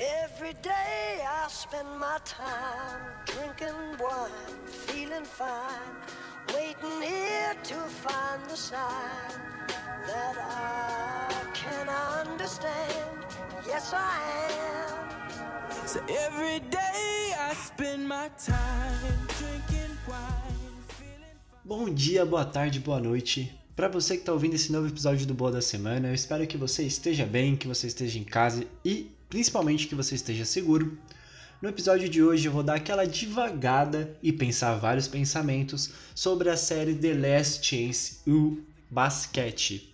Every day I spend my time drinking wine, feeling fine, waiting here to find the sign that I can understand. Yes, I am. So every day I spend my time drinking wine, feeling Bom dia, boa tarde, boa noite. Para você que está ouvindo esse novo episódio do Boa da Semana, eu espero que você esteja bem, que você esteja em casa e principalmente que você esteja seguro. No episódio de hoje eu vou dar aquela divagada e pensar vários pensamentos sobre a série The Last Chance U Basquete,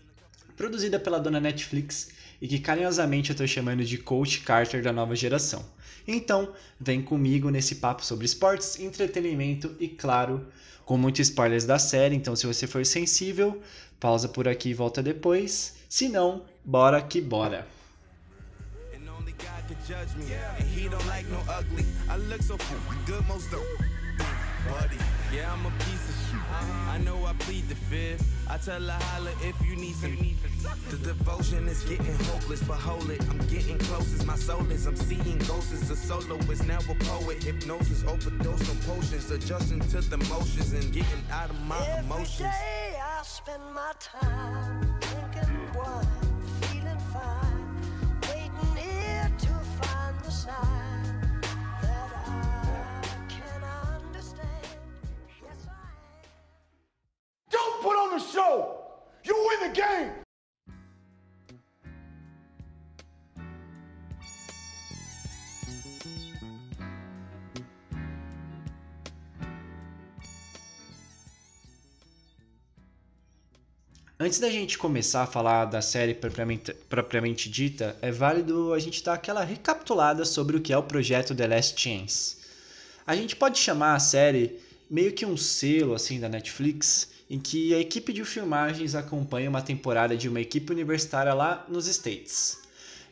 produzida pela dona Netflix e que carinhosamente eu estou chamando de Coach Carter da nova geração. Então, vem comigo nesse papo sobre esportes, entretenimento e, claro, com muitos spoilers da série. Então, se você for sensível, pausa por aqui e volta depois. Se não, bora que bora! And only God can judge me. And he don't like no ugly. I look so good most of Buddy, yeah, I'm a piece of shit. I know I plead the fifth. I tell her holla if you need some. The devotion is getting hopeless, but hold it. I'm getting close as my soul is. I'm seeing ghosts as a soloist, now a poet. Hypnosis, overdose on potions, adjusting to the motions and getting out of my Every emotions. day I spend my time Antes da gente começar a falar da série propriamente, propriamente dita, é válido a gente dar aquela recapitulada sobre o que é o projeto The Last Chance. A gente pode chamar a série meio que um selo assim da Netflix, em que a equipe de filmagens acompanha uma temporada de uma equipe universitária lá nos States.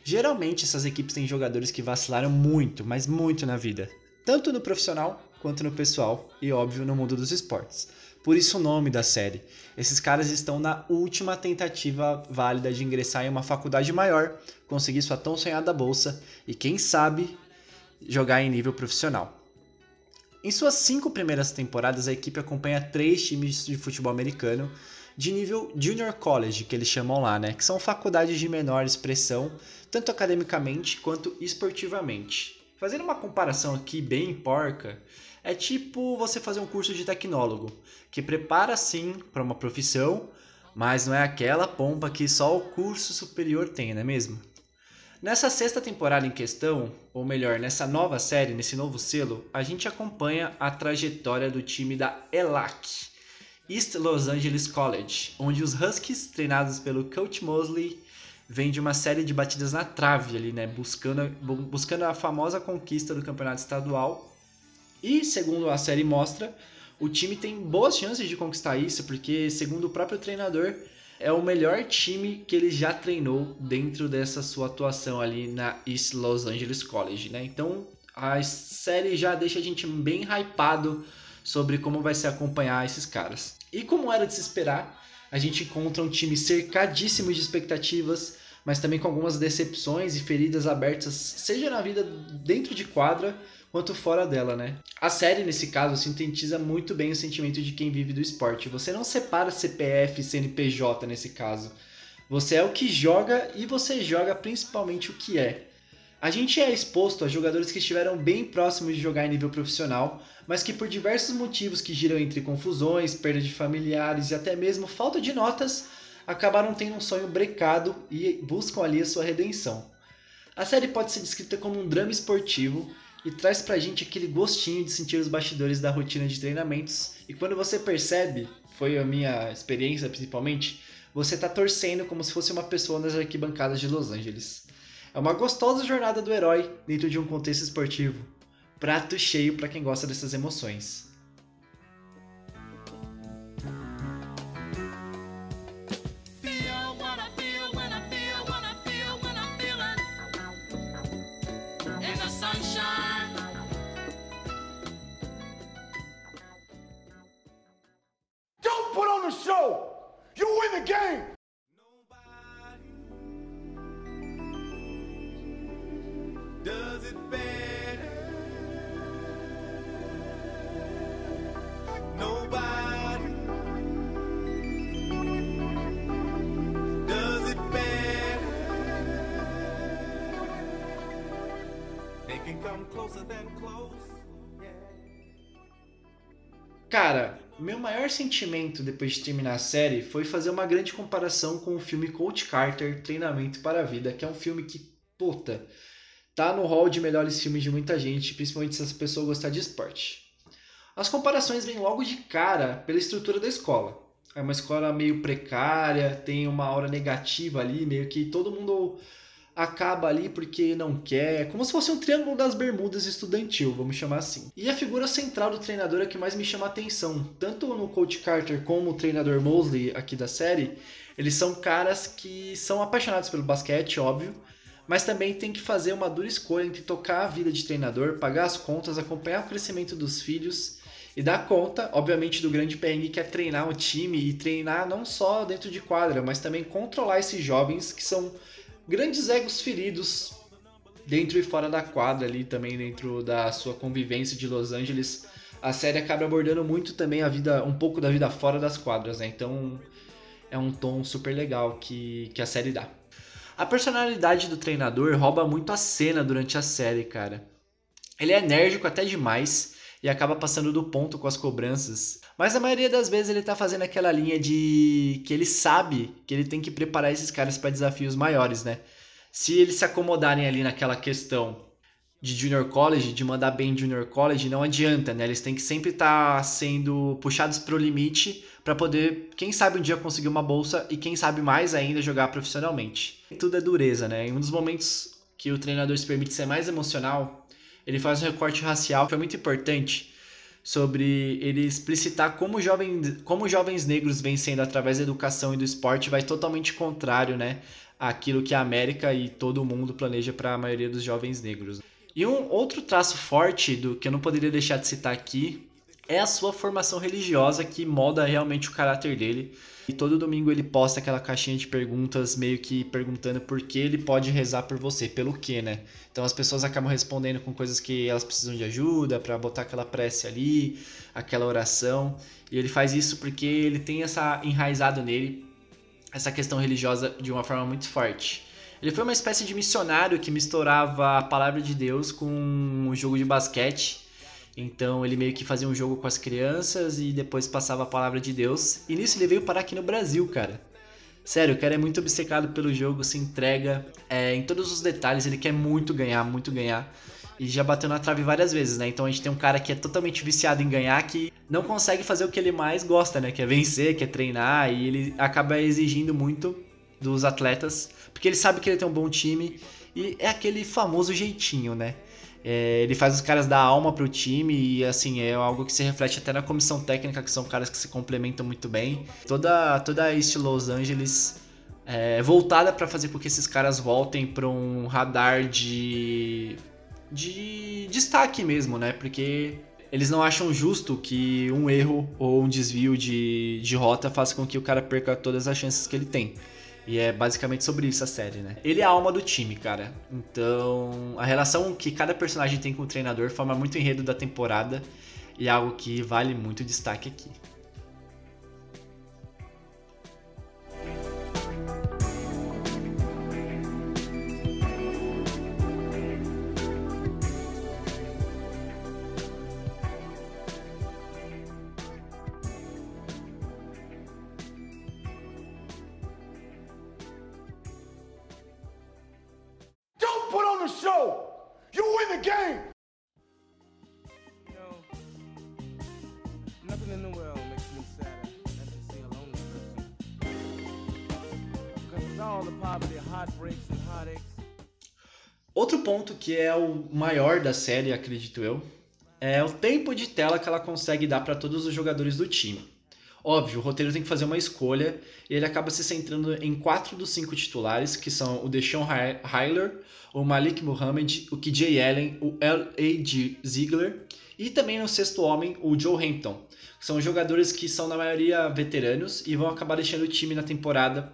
Geralmente essas equipes têm jogadores que vacilaram muito, mas muito na vida, tanto no profissional quanto no pessoal e óbvio no mundo dos esportes. Por isso o nome da série. Esses caras estão na última tentativa válida de ingressar em uma faculdade maior, conseguir sua tão sonhada bolsa e quem sabe jogar em nível profissional. Em suas cinco primeiras temporadas, a equipe acompanha três times de futebol americano de nível Junior College, que eles chamam lá, né? Que são faculdades de menor expressão, tanto academicamente quanto esportivamente. Fazendo uma comparação aqui bem porca, é tipo você fazer um curso de tecnólogo, que prepara sim para uma profissão, mas não é aquela pompa que só o curso superior tem, não é mesmo? Nessa sexta temporada em questão, ou melhor, nessa nova série, nesse novo selo, a gente acompanha a trajetória do time da ELAC, East Los Angeles College, onde os Huskies, treinados pelo Coach Mosley, vêm de uma série de batidas na trave ali, né, buscando, buscando a famosa conquista do campeonato estadual. E, segundo a série mostra, o time tem boas chances de conquistar isso, porque, segundo o próprio treinador, é o melhor time que ele já treinou dentro dessa sua atuação ali na East Los Angeles College, né? Então a série já deixa a gente bem hypado sobre como vai se acompanhar esses caras. E como era de se esperar, a gente encontra um time cercadíssimo de expectativas, mas também com algumas decepções e feridas abertas, seja na vida dentro de quadra quanto fora dela, né? A série, nesse caso, sintetiza muito bem o sentimento de quem vive do esporte. Você não separa CPF e CNPJ nesse caso. Você é o que joga e você joga principalmente o que é. A gente é exposto a jogadores que estiveram bem próximos de jogar em nível profissional, mas que por diversos motivos que giram entre confusões, perda de familiares e até mesmo falta de notas, acabaram tendo um sonho brecado e buscam ali a sua redenção. A série pode ser descrita como um drama esportivo e traz pra gente aquele gostinho de sentir os bastidores da rotina de treinamentos. E quando você percebe, foi a minha experiência principalmente, você tá torcendo como se fosse uma pessoa nas arquibancadas de Los Angeles. É uma gostosa jornada do herói dentro de um contexto esportivo. Prato cheio para quem gosta dessas emoções. does it better. Nobody does it better. They can come closer than close. Cara, meu maior sentimento depois de terminar a série foi fazer uma grande comparação com o filme Coach Carter, Treinamento para a Vida, que é um filme que, puta, tá no hall de melhores filmes de muita gente, principalmente se essa pessoa gostar de esporte. As comparações vêm logo de cara pela estrutura da escola. É uma escola meio precária, tem uma aura negativa ali, meio que todo mundo acaba ali porque não quer, como se fosse um triângulo das bermudas estudantil, vamos chamar assim. E a figura central do treinador é que mais me chama a atenção, tanto no Coach Carter como o treinador Mosley aqui da série, eles são caras que são apaixonados pelo basquete, óbvio, mas também tem que fazer uma dura escolha entre tocar a vida de treinador, pagar as contas, acompanhar o crescimento dos filhos e dar conta, obviamente, do grande perrengue que é treinar o time e treinar não só dentro de quadra, mas também controlar esses jovens que são grandes egos feridos dentro e fora da quadra ali também dentro da sua convivência de Los Angeles. A série acaba abordando muito também a vida, um pouco da vida fora das quadras, né? Então é um tom super legal que, que a série dá. A personalidade do treinador rouba muito a cena durante a série, cara. Ele é enérgico até demais e acaba passando do ponto com as cobranças. Mas a maioria das vezes ele tá fazendo aquela linha de que ele sabe que ele tem que preparar esses caras para desafios maiores, né? Se eles se acomodarem ali naquela questão de junior college, de mandar bem junior college, não adianta, né? Eles têm que sempre estar tá sendo puxados pro limite para poder, quem sabe um dia conseguir uma bolsa e quem sabe mais ainda jogar profissionalmente. Tudo é dureza, né? Em um dos momentos que o treinador se permite ser mais emocional, ele faz um recorte racial que foi muito importante sobre ele explicitar como, jovem, como jovens negros vêm sendo através da educação e do esporte vai totalmente contrário, né, àquilo que a América e todo o mundo planeja para a maioria dos jovens negros. E um outro traço forte do que eu não poderia deixar de citar aqui é a sua formação religiosa que molda realmente o caráter dele. E todo domingo ele posta aquela caixinha de perguntas, meio que perguntando por que ele pode rezar por você, pelo que, né? Então as pessoas acabam respondendo com coisas que elas precisam de ajuda, para botar aquela prece ali, aquela oração. E ele faz isso porque ele tem essa enraizado nele essa questão religiosa de uma forma muito forte. Ele foi uma espécie de missionário que misturava a palavra de Deus com um jogo de basquete então ele meio que fazia um jogo com as crianças e depois passava a palavra de Deus. E nisso ele veio parar aqui no Brasil, cara. Sério, o cara é muito obcecado pelo jogo, se entrega é, em todos os detalhes, ele quer muito ganhar, muito ganhar. E já bateu na trave várias vezes, né? Então a gente tem um cara que é totalmente viciado em ganhar, que não consegue fazer o que ele mais gosta, né? Que é vencer, que é treinar, e ele acaba exigindo muito dos atletas, porque ele sabe que ele tem um bom time, e é aquele famoso jeitinho, né? É, ele faz os caras dar alma pro time e assim é algo que se reflete até na comissão técnica, que são caras que se complementam muito bem. Toda toda a East Los Angeles é voltada para fazer com que esses caras voltem para um radar de de destaque mesmo, né? Porque eles não acham justo que um erro ou um desvio de, de rota faça com que o cara perca todas as chances que ele tem. E é basicamente sobre isso a série, né? Ele é a alma do time, cara. Então, a relação que cada personagem tem com o treinador forma muito enredo da temporada e é algo que vale muito destaque aqui. Outro ponto que é o maior da série, acredito eu, é o tempo de tela que ela consegue dar para todos os jogadores do time. Óbvio, o roteiro tem que fazer uma escolha e ele acaba se centrando em quatro dos cinco titulares, que são o Deshaun Hyler, o Malik Muhammad, o KJ Allen, o L.A.G. Ziegler e também no sexto homem, o Joe Hampton. São jogadores que são na maioria veteranos e vão acabar deixando o time na temporada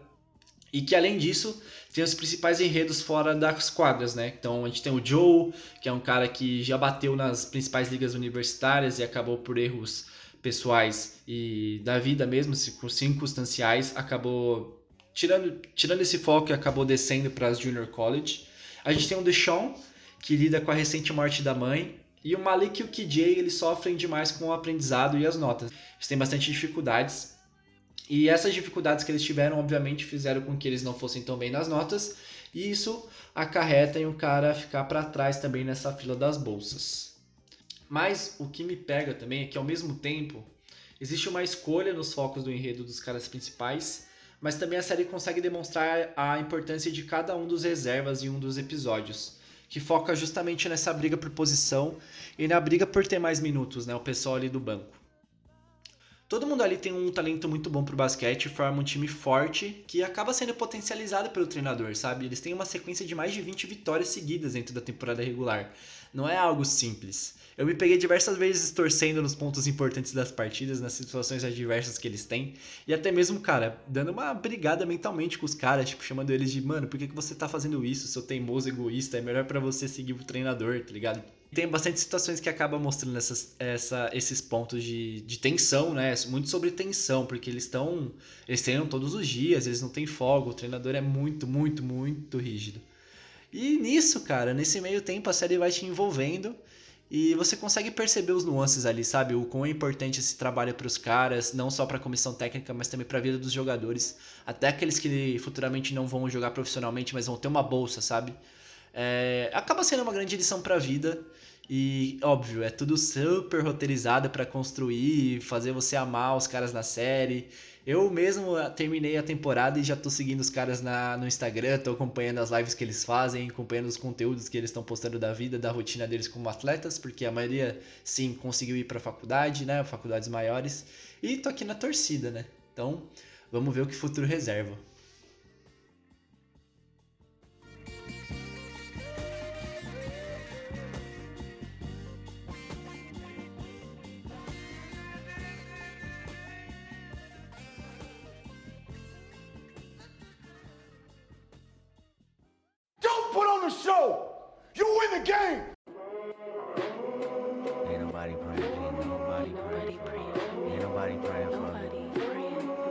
e que além disso tem os principais enredos fora das quadras, né? Então a gente tem o Joe, que é um cara que já bateu nas principais ligas universitárias e acabou por erros pessoais e da vida mesmo, circunstanciais, acabou tirando, tirando esse foco e acabou descendo para as Junior College. A gente tem o Deshaun, que lida com a recente morte da mãe, e o Malik e o KJ eles sofrem demais com o aprendizado e as notas. Eles têm bastante dificuldades. E essas dificuldades que eles tiveram, obviamente, fizeram com que eles não fossem tão bem nas notas. E isso acarreta em o cara ficar para trás também nessa fila das bolsas. Mas o que me pega também é que ao mesmo tempo existe uma escolha nos focos do enredo dos caras principais, mas também a série consegue demonstrar a importância de cada um dos reservas em um dos episódios que foca justamente nessa briga por posição e na briga por ter mais minutos, né? O pessoal ali do banco. Todo mundo ali tem um talento muito bom pro basquete, forma um time forte que acaba sendo potencializado pelo treinador, sabe? Eles têm uma sequência de mais de 20 vitórias seguidas dentro da temporada regular. Não é algo simples. Eu me peguei diversas vezes torcendo nos pontos importantes das partidas, nas situações adversas que eles têm. E até mesmo, cara, dando uma brigada mentalmente com os caras, tipo, chamando eles de, mano, por que, que você tá fazendo isso, seu teimoso egoísta? É melhor para você seguir o treinador, tá ligado? Tem bastante situações que acabam mostrando essas, essa, esses pontos de, de tensão, né? Muito sobre tensão, porque eles estão. Eles treinam todos os dias, eles não têm folga, o treinador é muito, muito, muito rígido. E nisso, cara, nesse meio tempo a série vai te envolvendo e você consegue perceber os nuances ali, sabe? O quão é importante esse trabalho para os caras, não só para a comissão técnica, mas também para a vida dos jogadores, até aqueles que futuramente não vão jogar profissionalmente, mas vão ter uma bolsa, sabe? É... acaba sendo uma grande lição para a vida. E, óbvio, é tudo super roteirizado para construir, fazer você amar os caras na série. Eu mesmo ah, terminei a temporada e já tô seguindo os caras na, no Instagram, tô acompanhando as lives que eles fazem, acompanhando os conteúdos que eles estão postando da vida, da rotina deles como atletas, porque a maioria, sim, conseguiu ir pra faculdade, né? Faculdades maiores. E tô aqui na torcida, né? Então, vamos ver o que o futuro reserva. Nobody praying for me. Nobody praying for me. Ain't nobody praying for me.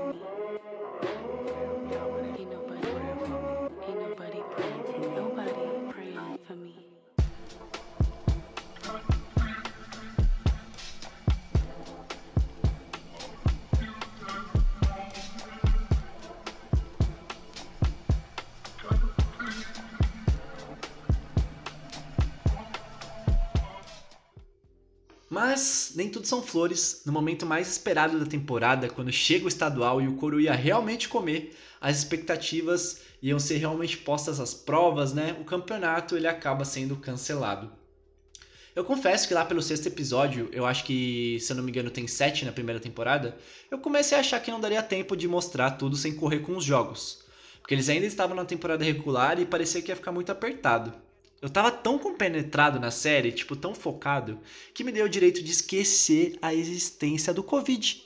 Mas nem tudo são flores. No momento mais esperado da temporada, quando chega o estadual e o Coro ia realmente comer, as expectativas iam ser realmente postas às provas, né? O campeonato ele acaba sendo cancelado. Eu confesso que lá pelo sexto episódio, eu acho que, se eu não me engano, tem sete na primeira temporada, eu comecei a achar que não daria tempo de mostrar tudo sem correr com os jogos. Porque eles ainda estavam na temporada regular e parecia que ia ficar muito apertado. Eu tava tão compenetrado na série, tipo, tão focado, que me deu o direito de esquecer a existência do Covid.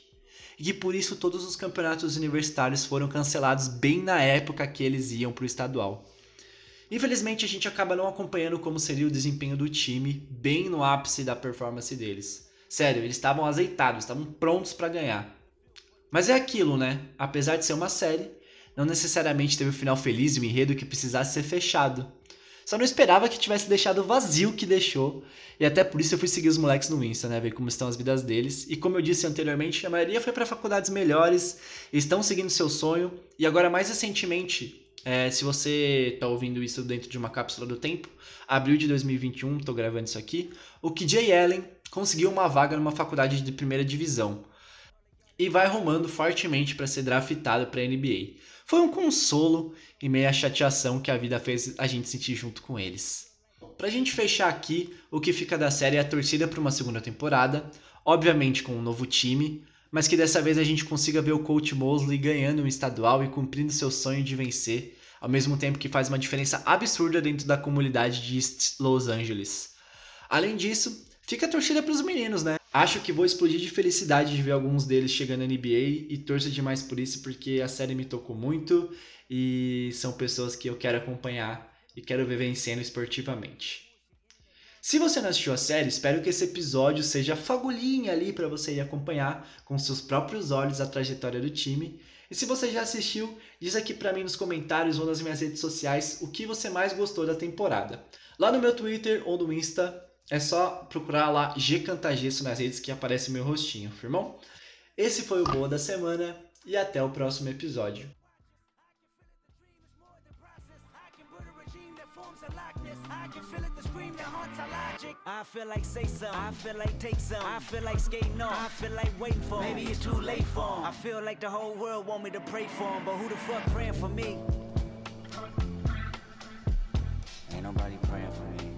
E que por isso todos os campeonatos universitários foram cancelados bem na época que eles iam pro estadual. Infelizmente a gente acaba não acompanhando como seria o desempenho do time bem no ápice da performance deles. Sério, eles estavam azeitados, estavam prontos para ganhar. Mas é aquilo, né? Apesar de ser uma série, não necessariamente teve o um final feliz e o um enredo que precisasse ser fechado. Só não esperava que tivesse deixado vazio o que deixou. E até por isso eu fui seguir os moleques no Insta, né? Ver como estão as vidas deles. E como eu disse anteriormente, a maioria foi para faculdades melhores, estão seguindo seu sonho. E agora, mais recentemente, é, se você tá ouvindo isso dentro de uma cápsula do tempo, abril de 2021, tô gravando isso aqui, o KJ Allen conseguiu uma vaga numa faculdade de primeira divisão e vai rumando fortemente para ser draftado para a NBA. Foi um consolo e meia chateação que a vida fez a gente sentir junto com eles. Pra gente fechar aqui, o que fica da série é a torcida para uma segunda temporada, obviamente com um novo time, mas que dessa vez a gente consiga ver o coach Mosley ganhando um estadual e cumprindo seu sonho de vencer, ao mesmo tempo que faz uma diferença absurda dentro da comunidade de East Los Angeles. Além disso, fica a torcida para os meninos, né? Acho que vou explodir de felicidade de ver alguns deles chegando na NBA e torço demais por isso porque a série me tocou muito e são pessoas que eu quero acompanhar e quero ver vencendo esportivamente. Se você não assistiu a série, espero que esse episódio seja fagulhinha ali para você ir acompanhar com seus próprios olhos a trajetória do time E se você já assistiu, diz aqui pra mim nos comentários ou nas minhas redes sociais o que você mais gostou da temporada. Lá no meu Twitter ou no Insta, é só procurar lá Gcantagesso nas redes que aparece meu rostinho, firmão? Esse foi o Boa da Semana e até o próximo episódio. I feel like say some. I feel like take some. I feel like skating on. I feel like waiting for. Maybe it's too late for 'em. I feel like the whole world want me to pray for 'em, but who the fuck praying for me? Ain't nobody praying for me.